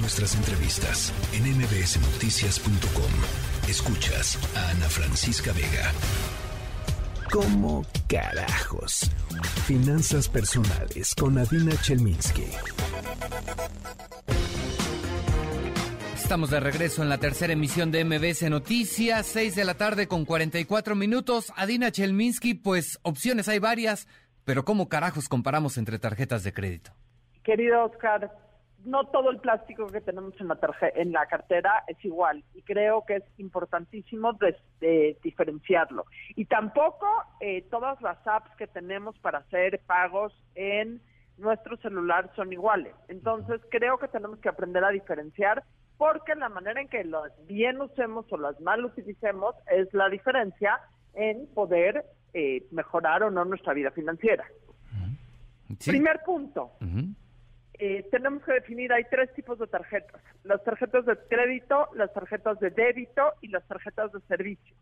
nuestras entrevistas en mbsnoticias.com. Escuchas a Ana Francisca Vega. ¿Cómo carajos? Finanzas personales con Adina Chelminsky. Estamos de regreso en la tercera emisión de MBS Noticias, 6 de la tarde con 44 minutos. Adina Chelminsky, pues opciones hay varias, pero ¿cómo carajos comparamos entre tarjetas de crédito? Querido Oscar, no todo el plástico que tenemos en la, en la cartera es igual y creo que es importantísimo diferenciarlo. Y tampoco eh, todas las apps que tenemos para hacer pagos en nuestro celular son iguales. Entonces creo que tenemos que aprender a diferenciar porque la manera en que las bien usemos o las mal utilicemos es la diferencia en poder eh, mejorar o no nuestra vida financiera. Primer punto. Eh, tenemos que definir, hay tres tipos de tarjetas. Las tarjetas de crédito, las tarjetas de débito y las tarjetas de servicio.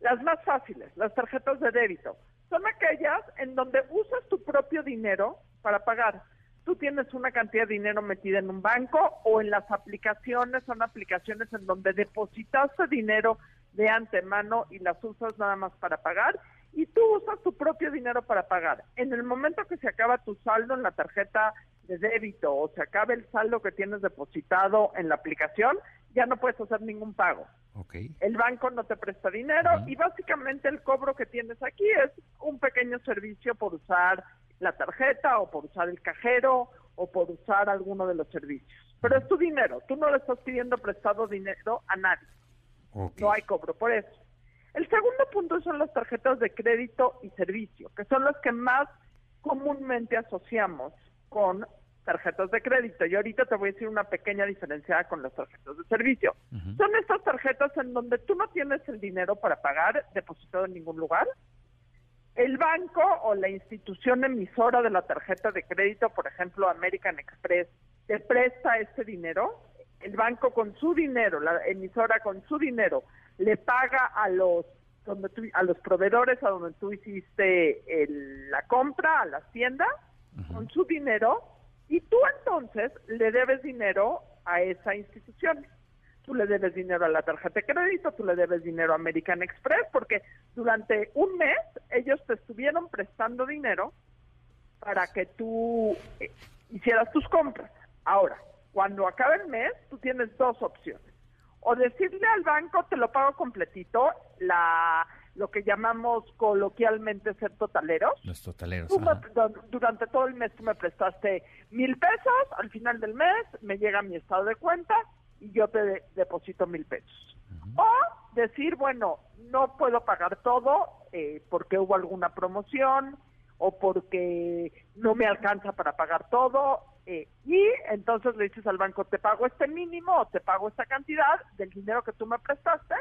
Las más fáciles, las tarjetas de débito, son aquellas en donde usas tu propio dinero para pagar tú tienes una cantidad de dinero metida en un banco o en las aplicaciones, son aplicaciones en donde depositaste dinero de antemano y las usas nada más para pagar y tú usas tu propio dinero para pagar. En el momento que se acaba tu saldo en la tarjeta de débito o se acaba el saldo que tienes depositado en la aplicación, ya no puedes hacer ningún pago. El banco no te presta dinero y básicamente el cobro que tienes aquí es un pequeño servicio por usar la tarjeta o por usar el cajero o por usar alguno de los servicios. Pero es tu dinero, tú no le estás pidiendo prestado dinero a nadie. No hay cobro por eso. El segundo punto son las tarjetas de crédito y servicio, que son las que más comúnmente asociamos con tarjetas de crédito. Y ahorita te voy a decir una pequeña diferencia con las tarjetas de servicio. Son estas tarjetas en donde tú no tienes el dinero para pagar depositado en ningún lugar, el banco o la institución emisora de la tarjeta de crédito, por ejemplo American Express, te presta este dinero, el banco con su dinero, la emisora con su dinero, le paga a los donde a los proveedores a donde tú hiciste la compra, a las tiendas, con su dinero, y tú entonces le debes dinero a esa institución tú le debes dinero a la tarjeta de crédito, tú le debes dinero a American Express, porque durante un mes ellos te estuvieron prestando dinero para que tú eh, hicieras tus compras. Ahora, cuando acabe el mes, tú tienes dos opciones. O decirle al banco, te lo pago completito, la lo que llamamos coloquialmente ser totaleros. Los totaleros. durante todo el mes tú me prestaste mil pesos, al final del mes me llega mi estado de cuenta, y yo te deposito mil pesos. O decir, bueno, no puedo pagar todo eh, porque hubo alguna promoción o porque no me alcanza para pagar todo. Eh, y entonces le dices al banco, te pago este mínimo o te pago esta cantidad del dinero que tú me prestaste,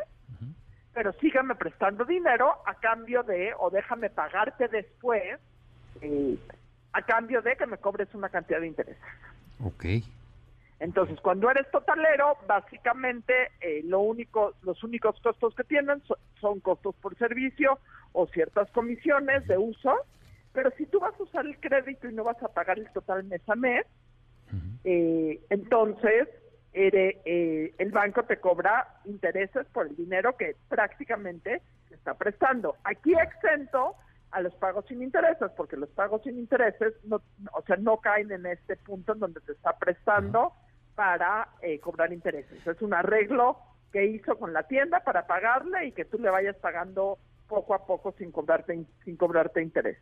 pero sígame prestando dinero a cambio de, o déjame pagarte después, eh, a cambio de que me cobres una cantidad de interés. Ok. Entonces, cuando eres totalero, básicamente eh, lo único, los únicos costos que tienen son, costos por servicio o ciertas comisiones de uso, pero si tú vas a usar el crédito y no vas a pagar el total mes a mes, eh, entonces eh, el banco te cobra intereses por el dinero que prácticamente te está prestando. Aquí exento a los pagos sin intereses, porque los pagos sin intereses no, o sea, no caen en este punto en donde te está prestando para eh, cobrar intereses. Es un arreglo que hizo con la tienda para pagarle y que tú le vayas pagando poco a poco sin cobrarte sin cobrarte interés.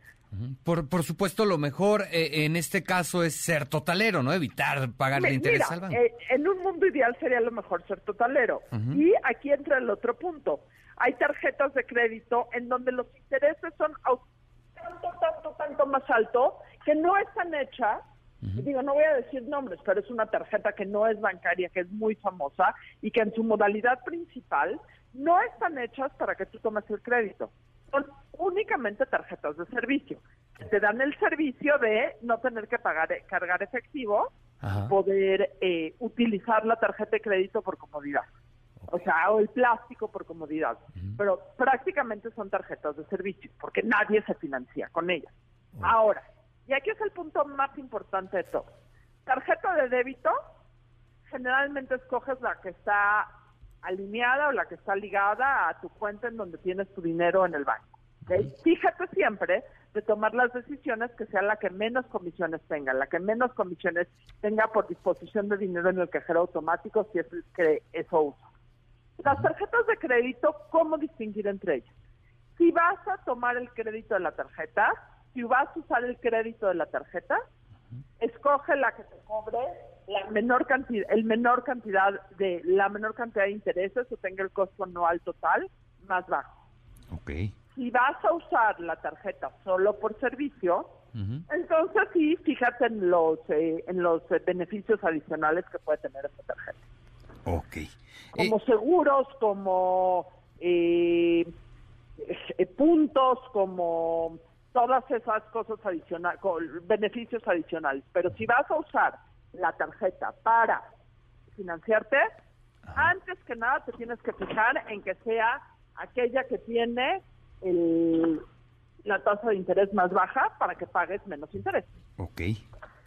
Por, por supuesto, lo mejor eh, en este caso es ser totalero, ¿no? Evitar pagarle interés al banco. Eh, en un mundo ideal sería lo mejor ser totalero. Y aquí entra el otro punto. Hay tarjetas de crédito en donde los intereses son tanto, tanto, tanto más alto que no están hechas Digo, no voy a decir nombres, pero es una tarjeta que no es bancaria, que es muy famosa y que en su modalidad principal no están hechas para que tú tomes el crédito. Son únicamente tarjetas de servicio. te dan el servicio de no tener que pagar cargar efectivo, poder eh, utilizar la tarjeta de crédito por comodidad. O sea, o el plástico por comodidad. Pero prácticamente son tarjetas de servicio, porque nadie se financia con ellas. Ahora, y aquí es el punto más importante de todo. Tarjeta de débito generalmente escoges la que está alineada o la que está ligada a tu cuenta en donde tienes tu dinero en el banco. Fíjate siempre de tomar las decisiones que sea la que menos comisiones tenga, la que menos comisiones tenga por disposición de dinero en el cajero automático, si es que eso usa. Las tarjetas de crédito, ¿cómo distinguir entre ellas? Si vas a tomar el crédito de la tarjeta, si vas a usar el crédito de la tarjeta, escoge la que te cobre la menor cantidad, el menor cantidad de la menor cantidad de intereses o tenga el costo anual total más bajo. Okay si vas a usar la tarjeta solo por servicio, entonces sí, fíjate en los eh, en los eh, beneficios adicionales que puede tener esta tarjeta. Ok. Como eh, seguros, como puntos, como todas esas cosas adicionales, beneficios adicionales. Pero si vas a usar la tarjeta para financiarte, antes que nada te tienes que fijar en que sea aquella que tiene el, la tasa de interés más baja para que pagues menos interés. Ok.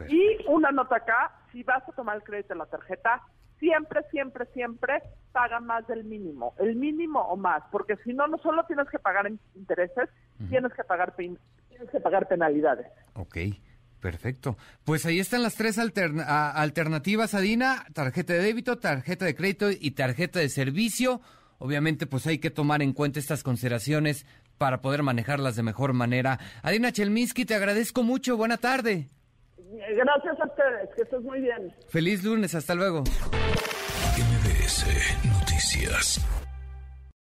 Y una nota acá, si vas a tomar el crédito en la tarjeta, siempre, siempre, siempre paga más del mínimo, el mínimo o más, porque si no, no solo tienes que pagar intereses, tienes que pagar tienes que pagar penalidades. Ok. Perfecto. Pues ahí están las tres alternativas, Adina, tarjeta de débito, tarjeta de crédito y tarjeta de servicio. Obviamente, pues hay que tomar en cuenta estas consideraciones para poder manejarlas de mejor manera. Adina Chelminsky, te agradezco mucho. Buena tarde. Gracias a ustedes, que estés muy bien. Feliz lunes, hasta luego. MBS Noticias.